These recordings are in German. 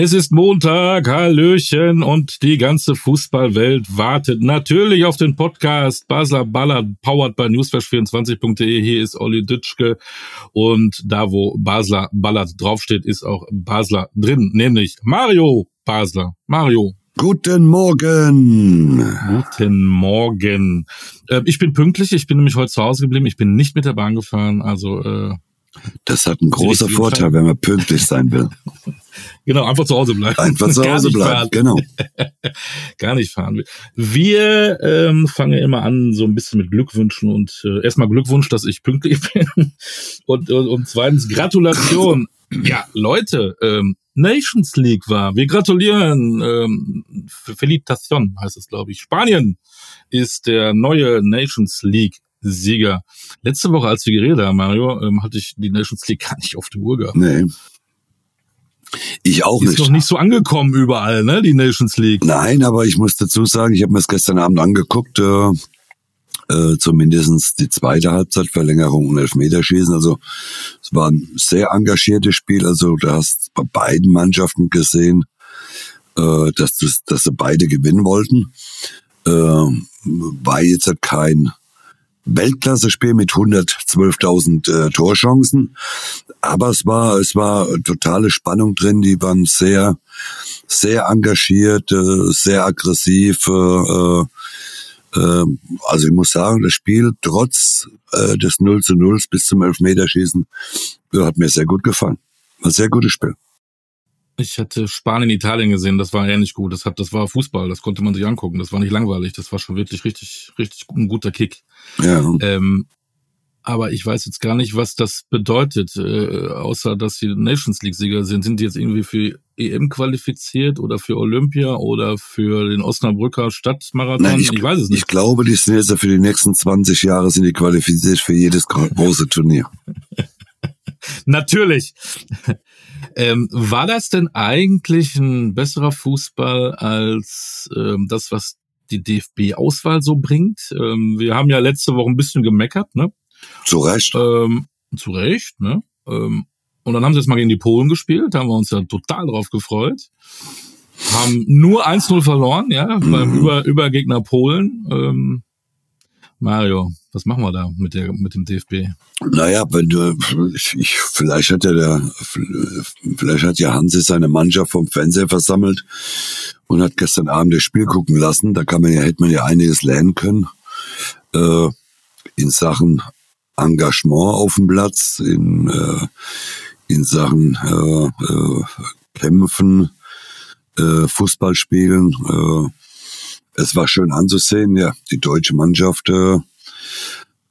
Es ist Montag, Hallöchen und die ganze Fußballwelt wartet natürlich auf den Podcast Basler Ballard, powered by newsflash24.de. Hier ist Olli Dütschke und da, wo Basler Ballard draufsteht, ist auch Basler drin, nämlich Mario Basler. Mario. Guten Morgen. Guten Morgen. Äh, ich bin pünktlich, ich bin nämlich heute zu Hause geblieben, ich bin nicht mit der Bahn gefahren, also äh, das hat einen großen Vorteil, wenn man pünktlich sein will. genau, einfach zu Hause bleiben. Einfach zu Hause bleiben, genau. Gar nicht fahren. Wir ähm, fangen immer an so ein bisschen mit Glückwünschen und äh, erstmal Glückwunsch, dass ich pünktlich bin und, und, und zweitens Gratulation. ja, Leute, ähm, Nations League war. Wir gratulieren. Ähm, Felicitation heißt es, glaube ich. Spanien ist der neue Nations League Sieger. Letzte Woche, als wir geredet haben, Mario, ähm, hatte ich die Nations League gar nicht auf der Uhr gehabt. Nee. Ich auch ist nicht. Ist noch nicht so angekommen überall, ne, die Nations League. Nein, aber ich muss dazu sagen, ich habe mir das gestern Abend angeguckt, äh, äh, zumindest die zweite Halbzeitverlängerung und Elfmeterschießen. Also es war ein sehr engagiertes Spiel. Also du hast bei beiden Mannschaften gesehen, äh, dass, dass sie beide gewinnen wollten. Äh, war jetzt halt kein Weltklasse-Spiel mit 112.000 äh, Torchancen. Aber es war, es war totale Spannung drin. Die waren sehr, sehr engagiert, äh, sehr aggressiv. Äh, äh, also ich muss sagen, das Spiel trotz äh, des 0 zu 0 bis zum Elfmeterschießen hat mir sehr gut gefallen. War ein sehr gutes Spiel. Ich hatte Spanien, Italien gesehen, das war ähnlich gut. Das hat, das war Fußball, das konnte man sich angucken. Das war nicht langweilig, das war schon wirklich richtig, richtig ein guter Kick. Ja. Ähm, aber ich weiß jetzt gar nicht, was das bedeutet, äh, außer dass sie Nations League-Sieger sind. Sind die jetzt irgendwie für EM qualifiziert oder für Olympia oder für den Osnabrücker Stadtmarathon? Nein, ich, ich weiß es nicht. Ich glaube, die sind jetzt für die nächsten 20 Jahre sind die qualifiziert für jedes große Turnier. Natürlich. Ähm, war das denn eigentlich ein besserer Fußball als ähm, das, was die DFB-Auswahl so bringt? Ähm, wir haben ja letzte Woche ein bisschen gemeckert, ne? Zu Recht. Ähm, zu Recht, ne? Ähm, und dann haben sie jetzt mal gegen die Polen gespielt, da haben wir uns ja total drauf gefreut. Haben nur 1-0 verloren, ja, mhm. beim Über Übergegner Polen. Ähm, Mario, was machen wir da mit der mit dem DFB? Naja, wenn du, ich, vielleicht hat ja der, vielleicht hat ja Hansi seine Mannschaft vom Fernseher versammelt und hat gestern Abend das Spiel gucken lassen. Da kann man ja, hätte man ja einiges lernen können äh, in Sachen Engagement auf dem Platz, in äh, in Sachen äh, äh, Kämpfen, äh, Fußballspielen. Äh, es war schön anzusehen, ja, die deutsche Mannschaft äh,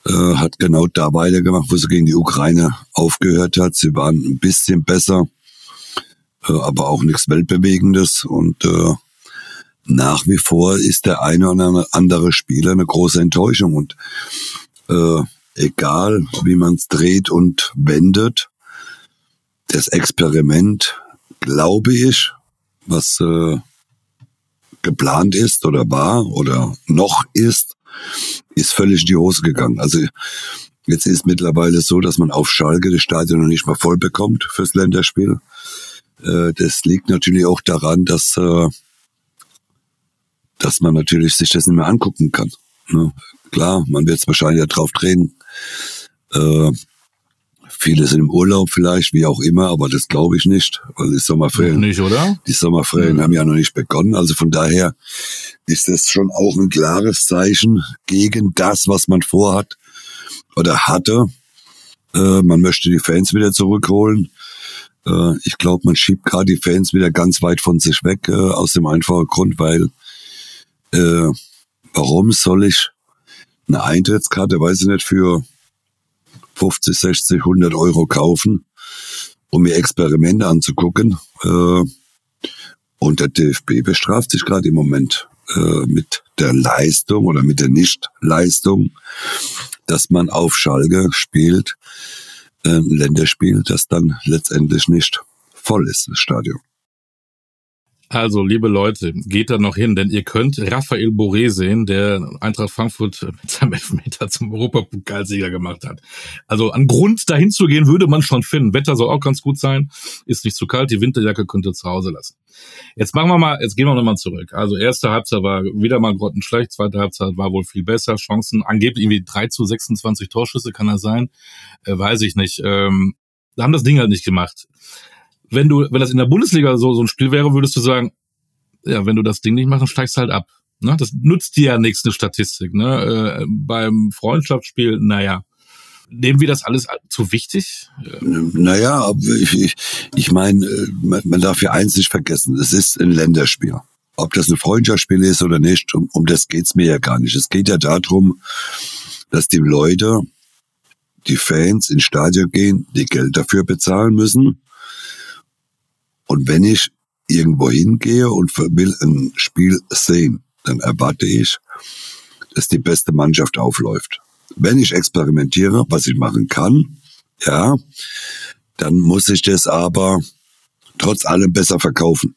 äh, hat genau da weitergemacht, wo sie gegen die Ukraine aufgehört hat. Sie waren ein bisschen besser, äh, aber auch nichts Weltbewegendes. Und äh, nach wie vor ist der eine oder andere Spieler eine große Enttäuschung. Und äh, egal wie man es dreht und wendet, das Experiment, glaube ich, was äh, geplant ist oder war oder noch ist, ist völlig in die Hose gegangen. Also jetzt ist mittlerweile so, dass man auf Schalke das Stadion noch nicht mal voll bekommt fürs Länderspiel. Äh, das liegt natürlich auch daran, dass, äh, dass man natürlich sich das nicht mehr angucken kann. Ne? Klar, man wird es wahrscheinlich ja drauf drehen. Viele sind im Urlaub vielleicht, wie auch immer, aber das glaube ich nicht, weil die Sommerferien, nicht, oder? Die Sommerferien mhm. haben ja noch nicht begonnen. Also von daher ist das schon auch ein klares Zeichen gegen das, was man vorhat oder hatte. Äh, man möchte die Fans wieder zurückholen. Äh, ich glaube, man schiebt gerade die Fans wieder ganz weit von sich weg, äh, aus dem einfachen Grund, weil äh, warum soll ich eine Eintrittskarte, weiß ich nicht, für 50, 60, 100 Euro kaufen, um mir Experimente anzugucken. Äh, und der DFB bestraft sich gerade im Moment äh, mit der Leistung oder mit der Nichtleistung, dass man auf Schalke spielt, äh, ein Länderspiel, das dann letztendlich nicht voll ist, das Stadion. Also, liebe Leute, geht da noch hin, denn ihr könnt Raphael Boré sehen, der Eintracht Frankfurt mit seinem Elfmeter zum Europapokalsieger gemacht hat. Also, an Grund dahin zu gehen, würde man schon finden. Wetter soll auch ganz gut sein, ist nicht zu kalt, die Winterjacke könnt ihr zu Hause lassen. Jetzt machen wir mal, jetzt gehen wir nochmal zurück. Also, erste Halbzeit war wieder mal grottenschlecht, zweite Halbzeit war wohl viel besser, Chancen, angeblich irgendwie 3 zu 26 Torschüsse, kann das sein? Äh, weiß ich nicht. Ähm, haben das Ding halt nicht gemacht wenn du, wenn das in der Bundesliga so, so ein Spiel wäre, würdest du sagen, ja, wenn du das Ding nicht machst, dann steigst du halt ab. Ne? Das nützt dir ja nichts, eine Statistik. Ne? Äh, beim Freundschaftsspiel, naja, nehmen wir das alles zu wichtig? Naja, ich, ich, ich meine, äh, man, darf ja eins nicht vergessen, es ist ein Länderspiel. Ob das ein Freundschaftsspiel ist oder nicht, um, um das geht's mir ja gar nicht. Es geht ja darum, dass die Leute, die Fans ins Stadion gehen, die Geld dafür bezahlen müssen und wenn ich irgendwo hingehe und will ein Spiel sehen, dann erwarte ich, dass die beste Mannschaft aufläuft. Wenn ich experimentiere, was ich machen kann, ja, dann muss ich das aber trotz allem besser verkaufen.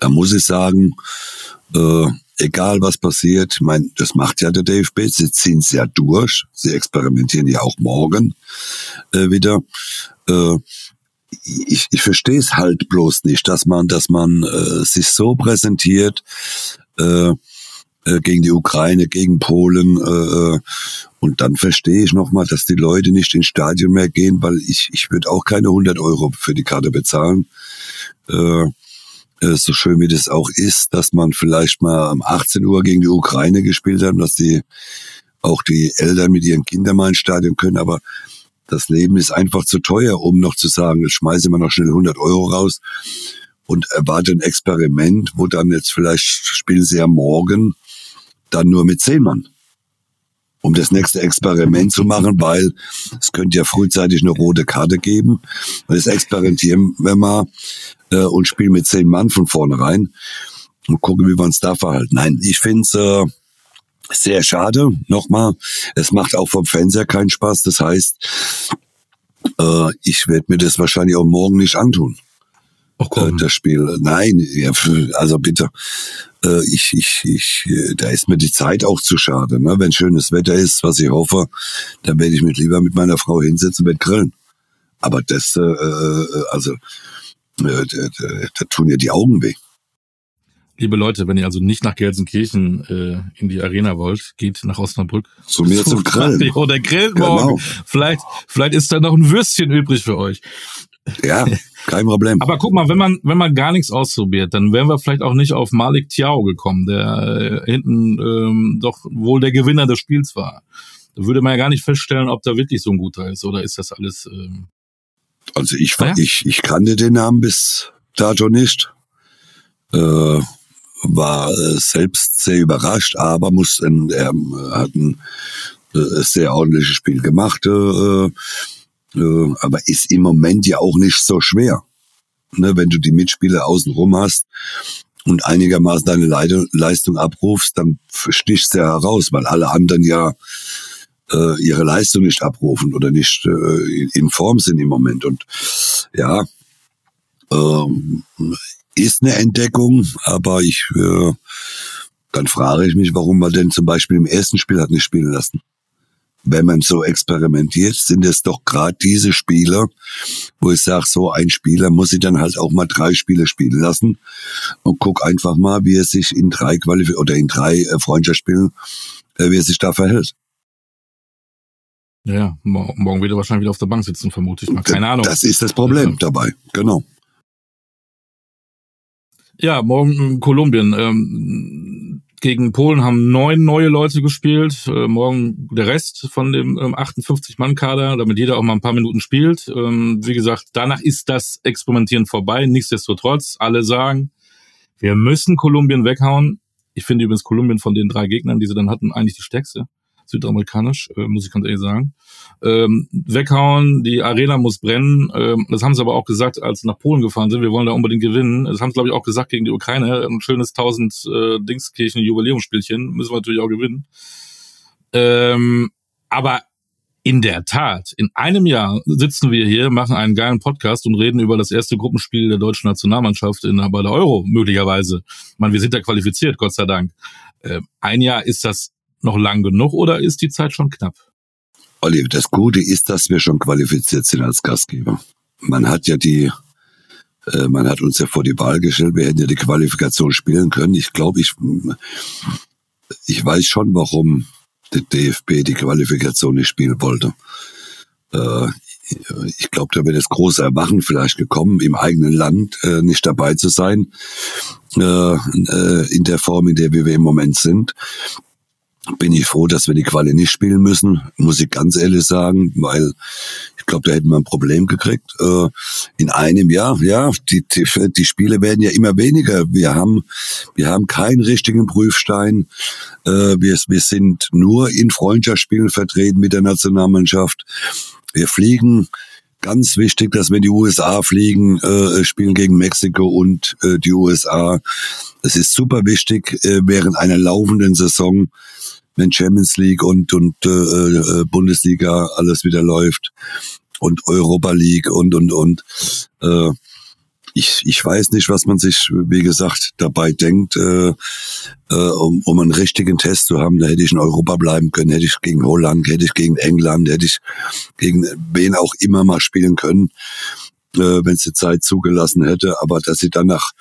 Da muss ich sagen, äh, egal was passiert, ich meine, das macht ja der DFB, sie ziehen es ja durch, sie experimentieren ja auch morgen äh, wieder. Äh, ich, ich verstehe es halt bloß nicht, dass man, dass man äh, sich so präsentiert äh, äh, gegen die Ukraine, gegen Polen äh, äh und dann verstehe ich nochmal, dass die Leute nicht ins Stadion mehr gehen, weil ich ich würde auch keine 100 Euro für die Karte bezahlen. Äh, äh, so schön wie das auch ist, dass man vielleicht mal um 18 Uhr gegen die Ukraine gespielt hat, dass die auch die Eltern mit ihren Kindern mal ins Stadion können, aber das Leben ist einfach zu teuer, um noch zu sagen, jetzt schmeiße mal noch schnell 100 Euro raus und erwarte ein Experiment, wo dann jetzt vielleicht spielen sie ja morgen dann nur mit zehn Mann. Um das nächste Experiment zu machen, weil es könnte ja frühzeitig eine rote Karte geben. Und das experimentieren wir mal äh, und spielen mit zehn Mann von vornherein und gucken, wie wir uns da verhalten. Nein, ich finde es äh, sehr schade, nochmal. Es macht auch vom Fernseher keinen Spaß. Das heißt, äh, ich werde mir das wahrscheinlich auch morgen nicht antun. Ach komm. Äh, das Spiel. Nein, ja, also bitte. Äh, ich, ich, ich, äh, da ist mir die Zeit auch zu schade. Ne? Wenn schönes Wetter ist, was ich hoffe, dann werde ich mich lieber mit meiner Frau hinsetzen und grillen. Aber das, äh, äh also, da tun ja die Augen weh. Liebe Leute, wenn ihr also nicht nach Gelsenkirchen äh, in die Arena wollt, geht nach Osnabrück. Zu mir zum Grillen. Oder genau. morgen. Vielleicht, vielleicht ist da noch ein Würstchen übrig für euch. Ja, kein Problem. Aber guck mal, wenn man, wenn man gar nichts ausprobiert, dann wären wir vielleicht auch nicht auf Malik Tiao gekommen, der äh, hinten ähm, doch wohl der Gewinner des Spiels war. Da würde man ja gar nicht feststellen, ob da wirklich so ein guter ist oder ist das alles. Ähm also ich, ja? ich, ich kannte den Namen bis dato nicht. Äh, war äh, selbst sehr überrascht, aber muss er hat ein äh, sehr ordentliches Spiel gemacht, äh, äh, aber ist im Moment ja auch nicht so schwer. Ne, wenn du die Mitspieler außenrum hast und einigermaßen deine Leistung abrufst, dann stichst du heraus, weil alle anderen ja äh, ihre Leistung nicht abrufen oder nicht äh, in Form sind im Moment. Und ja, ähm, ist eine Entdeckung, aber ich, äh, dann frage ich mich, warum man denn zum Beispiel im ersten Spiel hat nicht spielen lassen. Wenn man so experimentiert, sind es doch gerade diese Spieler, wo ich sage, so ein Spieler muss ich dann halt auch mal drei Spiele spielen lassen und guck einfach mal, wie er sich in drei Qualif oder in drei äh, Freundschaftsspielen, äh, wie er sich da verhält. Ja, morgen wird er wahrscheinlich wieder auf der Bank sitzen, vermute ich mal. Keine Ahnung. Das ist das Problem dabei, genau. Ja, morgen Kolumbien. Ähm, gegen Polen haben neun neue Leute gespielt. Äh, morgen der Rest von dem ähm, 58-Mann-Kader, damit jeder auch mal ein paar Minuten spielt. Ähm, wie gesagt, danach ist das Experimentieren vorbei. Nichtsdestotrotz, alle sagen, wir müssen Kolumbien weghauen. Ich finde übrigens Kolumbien von den drei Gegnern, die sie dann hatten, eigentlich die stärkste südamerikanisch, äh, muss ich ganz ehrlich sagen. Ähm, weghauen, die Arena muss brennen. Ähm, das haben sie aber auch gesagt, als sie nach Polen gefahren sind. Wir wollen da unbedingt gewinnen. Das haben sie, glaube ich, auch gesagt gegen die Ukraine. Ein schönes 1000 äh, Dingskirchen Jubiläumsspielchen müssen wir natürlich auch gewinnen. Ähm, aber in der Tat, in einem Jahr sitzen wir hier, machen einen geilen Podcast und reden über das erste Gruppenspiel der deutschen Nationalmannschaft in, bei der Euro, möglicherweise. Ich meine, wir sind ja qualifiziert, Gott sei Dank. Äh, ein Jahr, ist das noch lang genug oder ist die Zeit schon knapp? Olli, das Gute ist, dass wir schon qualifiziert sind als Gastgeber. Man hat ja die, äh, man hat uns ja vor die Wahl gestellt, wir hätten ja die Qualifikation spielen können. Ich glaube, ich, ich weiß schon, warum der DFB die Qualifikation nicht spielen wollte. Äh, ich glaube, da wäre das große Erwachen vielleicht gekommen, im eigenen Land äh, nicht dabei zu sein, äh, äh, in der Form, in der wir im Moment sind bin ich froh, dass wir die Quali nicht spielen müssen, muss ich ganz ehrlich sagen, weil ich glaube, da hätten wir ein Problem gekriegt. Äh, in einem Jahr, ja, die, die, die Spiele werden ja immer weniger. Wir haben, wir haben keinen richtigen Prüfstein. Äh, wir, wir sind nur in Freundschaftsspielen vertreten mit der Nationalmannschaft. Wir fliegen ganz wichtig, dass wir die USA fliegen, äh, spielen gegen Mexiko und äh, die USA. Es ist super wichtig, äh, während einer laufenden Saison wenn Champions League und, und äh, äh, Bundesliga alles wieder läuft und Europa League und, und, und. Äh, ich, ich weiß nicht, was man sich, wie gesagt, dabei denkt, äh, äh, um, um einen richtigen Test zu haben. Da hätte ich in Europa bleiben können, hätte ich gegen Holland, hätte ich gegen England, hätte ich gegen wen auch immer mal spielen können, äh, wenn es die Zeit zugelassen hätte. Aber dass sie dann nach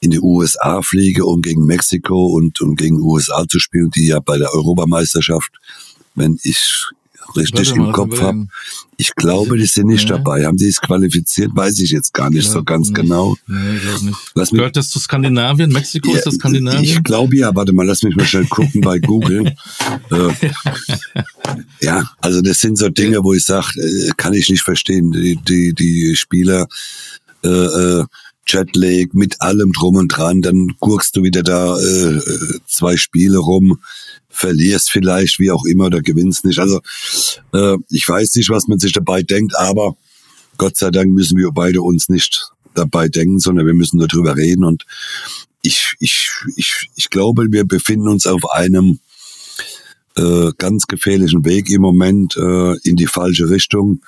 in die USA fliege, um gegen Mexiko und, und gegen USA zu spielen, die ja bei der Europameisterschaft, wenn ich richtig im Kopf habe. Ich glaube, die sind nicht ja. dabei. Haben die es qualifiziert? Weiß ich jetzt gar nicht so ganz nicht. genau. Nee. Lass Gehört das zu Skandinavien? Mexiko ja, ist das Skandinavien? Ich glaube ja. Warte mal, lass mich mal schnell gucken bei Google. äh, ja, also das sind so Dinge, wo ich sage, äh, kann ich nicht verstehen. Die, die, die Spieler äh, äh, Jetlag, mit allem drum und dran, dann gurkst du wieder da äh, zwei Spiele rum, verlierst vielleicht, wie auch immer, oder gewinnst nicht. Also äh, ich weiß nicht, was man sich dabei denkt, aber Gott sei Dank müssen wir beide uns nicht dabei denken, sondern wir müssen darüber reden. Und ich, ich, ich, ich glaube, wir befinden uns auf einem äh, ganz gefährlichen Weg im Moment äh, in die falsche Richtung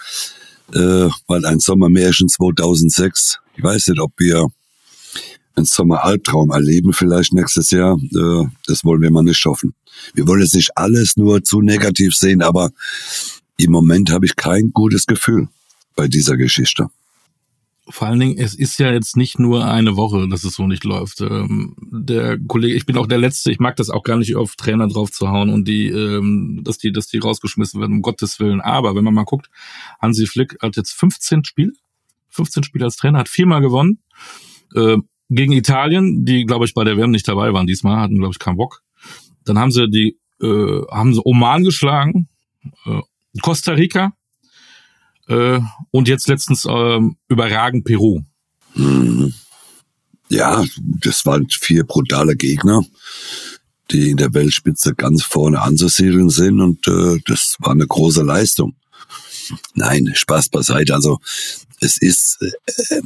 äh, weil ein Sommermärchen 2006, ich weiß nicht, ob wir einen Sommeralbtraum erleben vielleicht nächstes Jahr, äh, das wollen wir mal nicht hoffen. Wir wollen jetzt nicht alles nur zu negativ sehen, aber im Moment habe ich kein gutes Gefühl bei dieser Geschichte vor allen Dingen, es ist ja jetzt nicht nur eine Woche, dass es so nicht läuft. Ähm, der Kollege, ich bin auch der Letzte, ich mag das auch gar nicht auf Trainer drauf zu hauen und die, ähm, dass die, dass die rausgeschmissen werden, um Gottes Willen. Aber wenn man mal guckt, Hansi Flick hat jetzt 15 Spiele, 15 Spiele als Trainer, hat viermal gewonnen. Äh, gegen Italien, die, glaube ich, bei der WM nicht dabei waren diesmal, hatten, glaube ich, keinen Bock. Dann haben sie die, äh, haben sie Oman geschlagen, äh, Costa Rica, äh, und jetzt letztens ähm, überragend Peru. Mhm. Ja, das waren vier brutale Gegner, die in der Weltspitze ganz vorne anzusiedeln sind und äh, das war eine große Leistung. Nein, Spaß beiseite. Also es ist äh,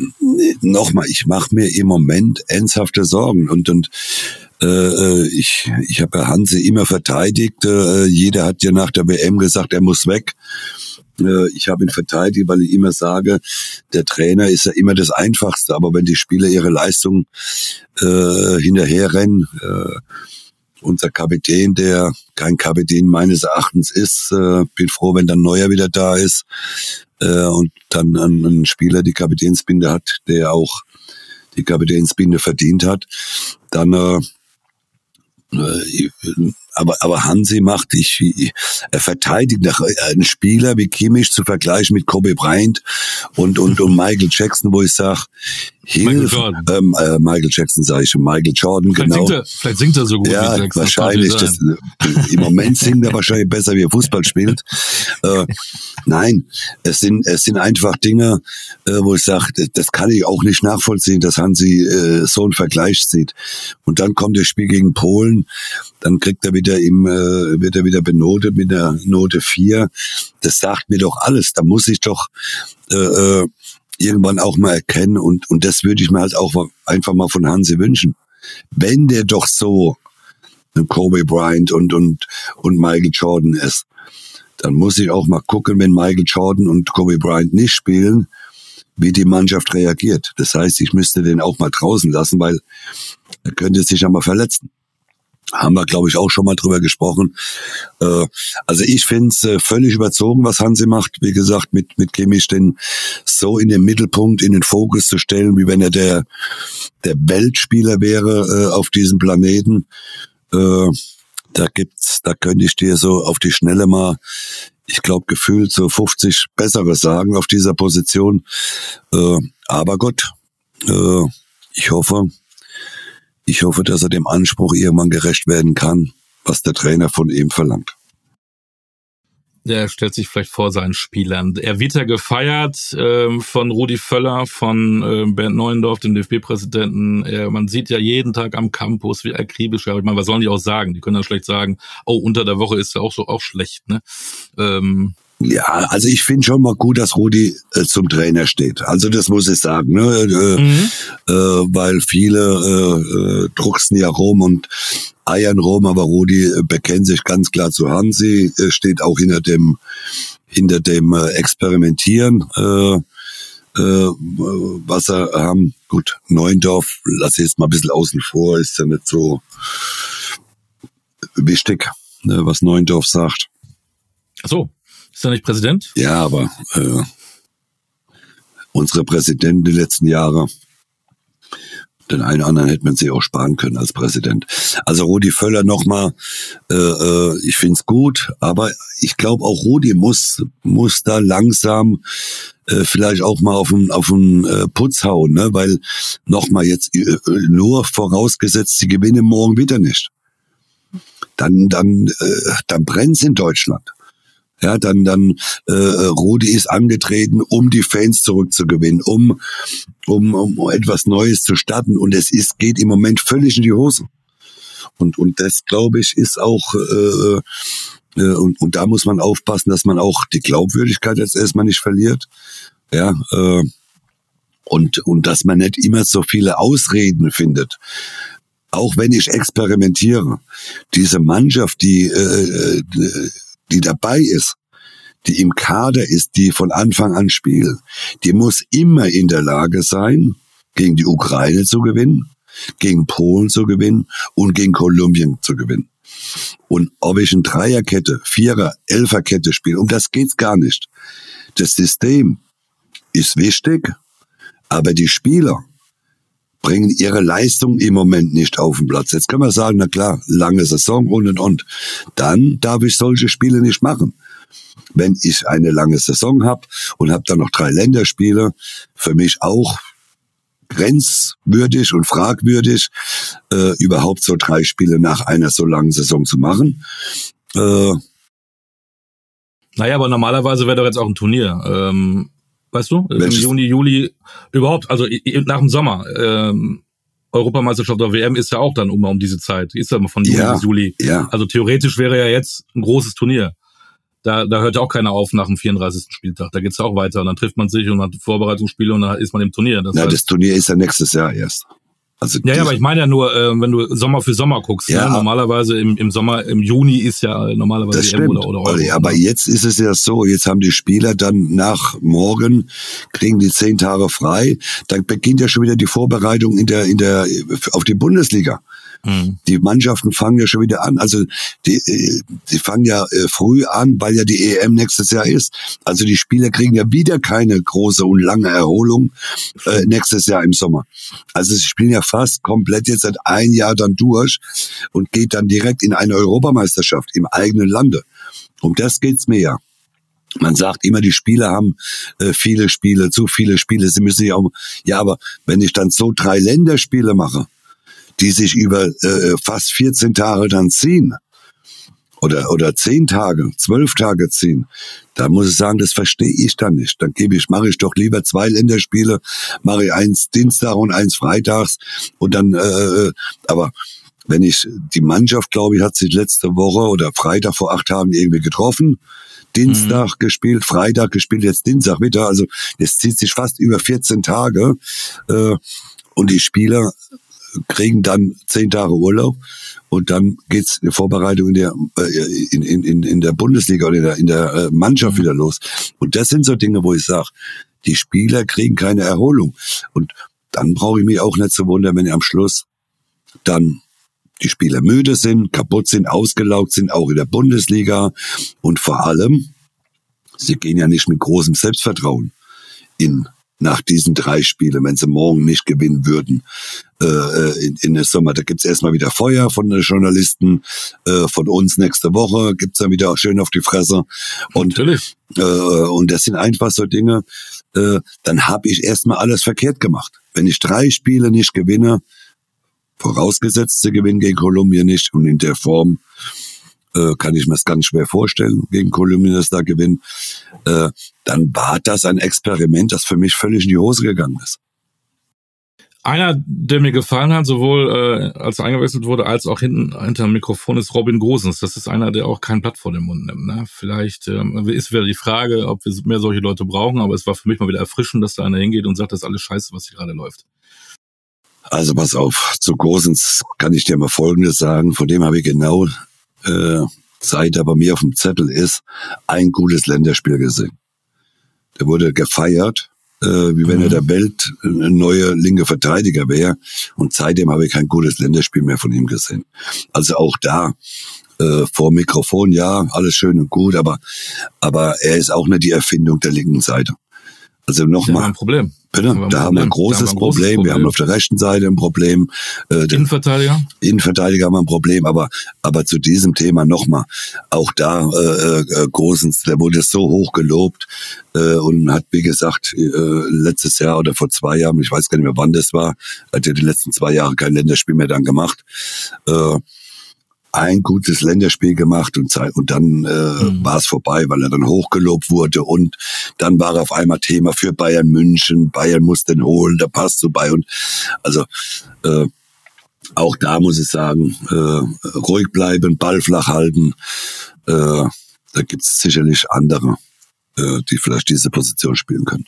nochmal, ich mache mir im Moment ernsthafte Sorgen und und äh, äh, ich ich habe ja Hansi immer verteidigt. Äh, jeder hat ja nach der WM gesagt, er muss weg. Äh, ich habe ihn verteidigt, weil ich immer sage, der Trainer ist ja immer das Einfachste, aber wenn die Spieler ihre Leistung äh, hinterherrennen, äh, unser Kapitän, der kein Kapitän meines Erachtens ist, äh, bin froh, wenn dann Neuer wieder da ist äh, und dann ein, ein Spieler die Kapitänsbinde hat, der auch die Kapitänsbinde verdient hat, dann äh, äh aber, aber Hansi macht, ich, er verteidigt nach, äh, einen Spieler wie Kimmich zu vergleichen mit Kobe Bryant und, und, und Michael Jackson, wo ich sage, Hilf, ähm, äh, Michael Jackson sage ich schon, Michael Jordan, vielleicht genau. Singt er, vielleicht singt er so gut ja, wie Jackson. wahrscheinlich. Das, äh, Im Moment singt er wahrscheinlich besser, wie er Fußball spielt. Äh, nein, es sind, es sind einfach Dinge, äh, wo ich sage, das, das kann ich auch nicht nachvollziehen, dass Hansi äh, so einen Vergleich sieht. Und dann kommt das Spiel gegen Polen, dann kriegt er wieder im, äh, wird er wieder benotet mit der Note 4. Das sagt mir doch alles. Da muss ich doch äh, äh irgendwann auch mal erkennen und, und das würde ich mir halt auch einfach mal von Hansi wünschen. Wenn der doch so ein Kobe Bryant und, und, und Michael Jordan ist, dann muss ich auch mal gucken, wenn Michael Jordan und Kobe Bryant nicht spielen, wie die Mannschaft reagiert. Das heißt, ich müsste den auch mal draußen lassen, weil er könnte sich ja mal verletzen. Haben wir, glaube ich, auch schon mal drüber gesprochen. Äh, also ich finde es äh, völlig überzogen, was Hansi macht. Wie gesagt, mit, mit Kimmich den so in den Mittelpunkt, in den Fokus zu stellen, wie wenn er der, der Weltspieler wäre äh, auf diesem Planeten. Äh, da gibt's, da könnte ich dir so auf die Schnelle mal, ich glaube, gefühlt so 50 bessere sagen auf dieser Position. Äh, aber äh, ich hoffe, ich hoffe, dass er dem Anspruch irgendwann gerecht werden kann, was der Trainer von ihm verlangt. Der stellt sich vielleicht vor seinen Spielern. Er wird ja gefeiert äh, von Rudi Völler, von äh, Bernd Neuendorf, dem DFB-Präsidenten. man sieht ja jeden Tag am Campus, wie akribisch er. Ich meine, was sollen die auch sagen? Die können dann schlecht sagen, oh, unter der Woche ist ja auch so auch schlecht. Ne? Ähm, ja, also ich finde schon mal gut, dass Rudi äh, zum Trainer steht. Also das muss ich sagen, ne? Äh, mhm. äh, weil viele äh, äh, drucksen ja rum und eiern rum, aber Rudi äh, bekennt sich ganz klar zu Hansi, äh, steht auch hinter dem hinter dem Experimentieren, was er haben. Gut, Neuendorf, lass ich jetzt mal ein bisschen außen vor, ist ja nicht so wichtig, ne, was Neuendorf sagt. Ach so, ist er nicht Präsident? Ja, aber äh, unsere Präsidenten die letzten Jahre, den einen anderen hätte man sich auch sparen können als Präsident. Also Rudi Völler nochmal, äh, äh, ich find's gut, aber ich glaube auch Rudi muss, muss da langsam äh, vielleicht auch mal auf den, auf äh, Putz hauen, ne? weil nochmal jetzt äh, nur vorausgesetzt, sie gewinnen morgen wieder nicht. Dann, dann, äh, dann brennt's in Deutschland. Ja, dann, dann äh, Rudi ist angetreten, um die Fans zurückzugewinnen, um, um, um etwas Neues zu starten. Und es ist, geht im Moment völlig in die Hose. Und, und das, glaube ich, ist auch, äh, äh, und, und da muss man aufpassen, dass man auch die Glaubwürdigkeit jetzt erstmal nicht verliert. Ja, äh, und, und dass man nicht immer so viele Ausreden findet auch wenn ich experimentiere, diese Mannschaft, die, äh, äh die dabei ist, die im Kader ist, die von Anfang an spielt, die muss immer in der Lage sein, gegen die Ukraine zu gewinnen, gegen Polen zu gewinnen und gegen Kolumbien zu gewinnen. Und ob ich eine Dreierkette, Vierer, Elferkette spiele, um das geht's gar nicht. Das System ist wichtig, aber die Spieler bringen ihre Leistung im Moment nicht auf den Platz. Jetzt können wir sagen, na klar, lange Saison und und und. Dann darf ich solche Spiele nicht machen. Wenn ich eine lange Saison habe und habe dann noch drei Länderspiele, für mich auch grenzwürdig und fragwürdig, äh, überhaupt so drei Spiele nach einer so langen Saison zu machen. Äh, naja, aber normalerweise wäre doch jetzt auch ein Turnier. Ähm, weißt du? Im Juni, Juli überhaupt, also nach dem Sommer. Ähm, Europameisterschaft oder WM ist ja auch dann immer um diese Zeit. Ist ja immer von Juni ja, bis Juli. Ja. Also theoretisch wäre ja jetzt ein großes Turnier. Da, da hört ja auch keiner auf nach dem 34. Spieltag. Da geht's ja auch weiter. Und dann trifft man sich und hat Vorbereitungsspiele und dann ist man im Turnier. Das ja, heißt, das Turnier ist ja nächstes Jahr erst. Also ja, ja, aber ich meine ja nur, äh, wenn du Sommer für Sommer guckst. Ja, ne? Normalerweise im, im Sommer, im Juni ist ja normalerweise das stimmt. oder, oder Euro. Aber jetzt ist es ja so, jetzt haben die Spieler dann nach morgen, kriegen die zehn Tage frei, dann beginnt ja schon wieder die Vorbereitung in der, in der, auf die Bundesliga. Mhm. Die Mannschaften fangen ja schon wieder an. Also die, äh, die fangen ja äh, früh an, weil ja die EM nächstes Jahr ist. Also die Spieler kriegen ja wieder keine große und lange Erholung äh, nächstes Jahr im Sommer. Also sie spielen ja fast komplett jetzt seit ein Jahr dann durch und geht dann direkt in eine Europameisterschaft im eigenen Lande. Um das geht's mir ja. Man sagt immer, die Spieler haben äh, viele Spiele, zu viele Spiele. Sie müssen ja auch, ja, aber wenn ich dann so drei Länderspiele mache, die sich über äh, fast 14 Tage dann ziehen oder oder zehn Tage, zwölf Tage ziehen, da muss ich sagen, das verstehe ich dann nicht. Dann gebe ich, mache ich doch lieber zwei Länderspiele, mache ich eins Dienstag und eins Freitags und dann, äh, äh, aber wenn ich die Mannschaft, glaube ich, hat sich letzte Woche oder Freitag vor acht Tagen irgendwie getroffen. Dienstag mhm. gespielt, Freitag gespielt, jetzt Dienstag wieder. Also es zieht sich fast über 14 Tage. Äh, und die Spieler kriegen dann zehn Tage Urlaub und dann geht's die Vorbereitung in der äh, in, in, in der Bundesliga oder in der, in der äh, Mannschaft wieder los. Und das sind so Dinge, wo ich sage, die Spieler kriegen keine Erholung. Und dann brauche ich mich auch nicht zu wundern, wenn am Schluss dann die Spieler müde sind, kaputt sind, ausgelaugt sind, auch in der Bundesliga. Und vor allem, sie gehen ja nicht mit großem Selbstvertrauen in nach diesen drei Spielen, wenn sie morgen nicht gewinnen würden äh, äh in, in der Sommer. Da gibt's erstmal wieder Feuer von den Journalisten, äh, von uns nächste Woche gibt's dann wieder schön auf die Fresse. Und, Natürlich. Äh, und das sind einfach so Dinge, äh, dann habe ich erstmal alles verkehrt gemacht. Wenn ich drei Spiele nicht gewinne, vorausgesetzt sie gewinnen gegen Kolumbien nicht und in der Form äh, kann ich mir es ganz schwer vorstellen, gegen Kolumbien das da gewinnen, äh, dann war das ein Experiment, das für mich völlig in die Hose gegangen ist. Einer, der mir gefallen hat, sowohl äh, als er eingewechselt wurde, als auch hinten hinter dem Mikrofon, ist Robin Gosens. Das ist einer, der auch kein Blatt vor den Mund nimmt. Ne? Vielleicht ähm, ist wieder die Frage, ob wir mehr solche Leute brauchen, aber es war für mich mal wieder erfrischend, dass da einer hingeht und sagt, das ist alles scheiße, was hier gerade läuft. Also pass auf, zu Gosens kann ich dir mal Folgendes sagen. Von dem habe ich genau, äh, seit er bei mir auf dem Zettel ist, ein gutes Länderspiel gesehen. Der wurde gefeiert, äh, wie wenn mhm. er der Welt ein neuer linke Verteidiger wäre. Und seitdem habe ich kein gutes Länderspiel mehr von ihm gesehen. Also auch da äh, vor Mikrofon, ja, alles schön und gut, aber, aber er ist auch nicht die Erfindung der linken Seite. Also nochmal. ein Problem. Bitte? Haben da haben wir ein großes, haben ein großes Problem. Wir haben auf der rechten Seite ein Problem. Äh, Innenverteidiger? Innenverteidiger haben wir ein Problem, aber aber zu diesem Thema nochmal. Auch da äh, äh, Großens, der wurde so hoch gelobt äh, und hat, wie gesagt, äh, letztes Jahr oder vor zwei Jahren, ich weiß gar nicht mehr wann das war, hat er die letzten zwei Jahre kein Länderspiel mehr dann gemacht. Äh, ein gutes Länderspiel gemacht und, und dann äh, mhm. war es vorbei, weil er dann hochgelobt wurde und dann war er auf einmal Thema für Bayern München. Bayern muss den holen, der passt so bei und also äh, auch da muss ich sagen, äh, ruhig bleiben, Ball flach halten. Äh, da gibt es sicherlich andere, äh, die vielleicht diese Position spielen können.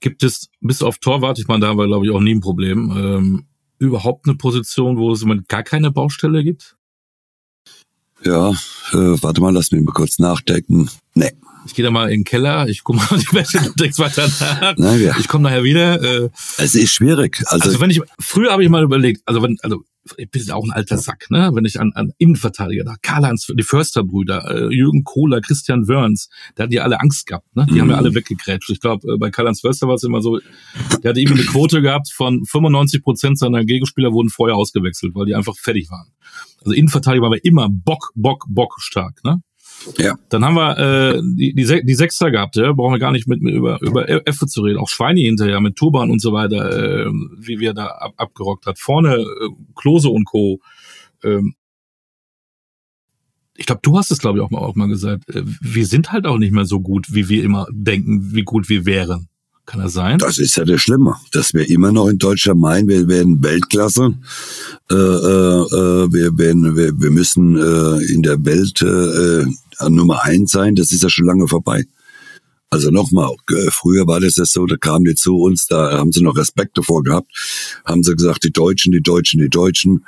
Gibt es bis auf Torwart, ich meine, da haben wir glaube ich auch nie ein Problem, ähm, überhaupt eine Position, wo es immer gar keine Baustelle gibt? Ja, äh, warte mal, lass mich mal kurz nachdenken. Nee. Ich gehe da mal in den Keller, ich gucke mal die Wäsche und denkst weiter nach. Nein, ja. Ich komme nachher wieder. Äh, es ist schwierig. Also, also wenn ich früher habe ich mal überlegt, also wenn, also ich bin auch ein alter Sack, ne? Wenn ich an, an Innenverteidiger da, Karl-Heinz, die Försterbrüder, äh, Jürgen Kohler, Christian Wörns, da hatten die alle Angst gehabt, ne? Die mhm. haben ja alle weggegrätscht. Ich glaube, äh, bei Karl-Heinz Förster war es immer so, der hatte eben eine Quote gehabt von 95 Prozent seiner Gegenspieler wurden vorher ausgewechselt, weil die einfach fertig waren. Also Innenverteidiger war immer Bock, Bock, Bock stark, ne? Ja. Dann haben wir äh, die, die, die Sechster gehabt, ja? brauchen wir gar nicht mit, mit über, über F zu reden. Auch Schweini hinterher mit Turban und so weiter, äh, wie wir da ab, abgerockt hat. Vorne äh, Klose und Co. Ähm, ich glaube, du hast es, glaube ich, auch mal, auch mal gesagt. Äh, wir sind halt auch nicht mehr so gut, wie wir immer denken, wie gut wir wären. Kann das sein? Das ist ja der Schlimme, dass wir immer noch in Deutschland meinen, wir werden Weltklasse. Äh, äh, äh wir, werden, wir, wir müssen äh, in der Welt äh, Nummer eins sein. Das ist ja schon lange vorbei. Also nochmal, äh, früher war das ja so, da kamen die zu uns, da haben sie noch Respekt davor gehabt, haben sie gesagt, die Deutschen, die Deutschen, die Deutschen.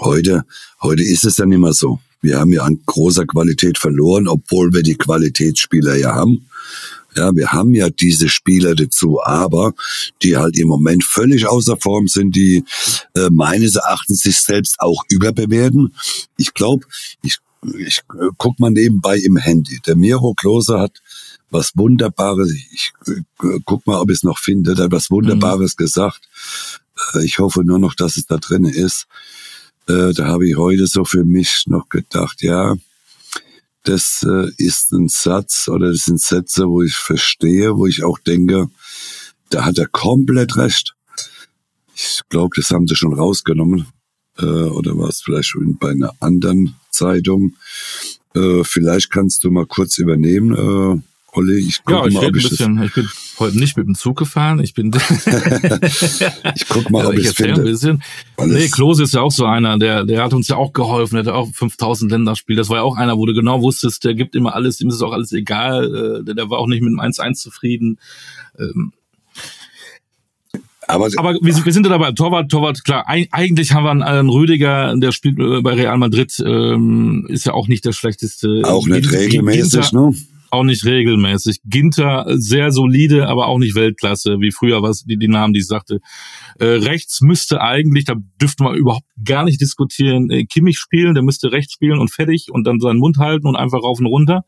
Heute, heute ist es nicht mehr so. Wir haben ja an großer Qualität verloren, obwohl wir die Qualitätsspieler ja haben. Ja, wir haben ja diese Spieler dazu, aber die halt im Moment völlig außer Form sind, die äh, meines Erachtens sich selbst auch überbewerten. Ich glaube, ich, ich äh, guck mal nebenbei im Handy. Der Miro Klose hat was Wunderbares, ich äh, guck mal, ob ich es noch finde, hat was Wunderbares mhm. gesagt. Äh, ich hoffe nur noch, dass es da drin ist. Da habe ich heute so für mich noch gedacht, ja, das äh, ist ein Satz oder das sind Sätze, wo ich verstehe, wo ich auch denke, da hat er komplett recht. Ich glaube, das haben sie schon rausgenommen. Äh, oder war es vielleicht schon bei einer anderen Zeitung? Äh, vielleicht kannst du mal kurz übernehmen. Olli, ich guck ja, ich mal, ob ich bisschen, ich bin heute nicht mit dem Zug gefahren. Ich bin. ich guck mal, ob ich es finde. Ein bisschen. nee, Klose ist ja auch so einer, der, der hat uns ja auch geholfen. Der hat auch 5000 Länderspiel. Das war ja auch einer, wo du genau wusstest, der gibt immer alles, ihm ist auch alles egal. Äh, der, der war auch nicht mit dem 1-1 zufrieden. Ähm, Aber, aber wir, wir sind ja dabei. Torwart, Torwart, klar. Eigentlich haben wir einen, einen Rüdiger, der spielt äh, bei Real Madrid, ähm, ist ja auch nicht der schlechteste. Auch nicht regelmäßig, ne? Auch nicht regelmäßig. Ginter sehr solide, aber auch nicht Weltklasse, wie früher was die, die Namen, die ich sagte. Äh, rechts müsste eigentlich, da dürften wir überhaupt gar nicht diskutieren, äh, Kimmich spielen, der müsste rechts spielen und fertig und dann seinen Mund halten und einfach rauf und runter.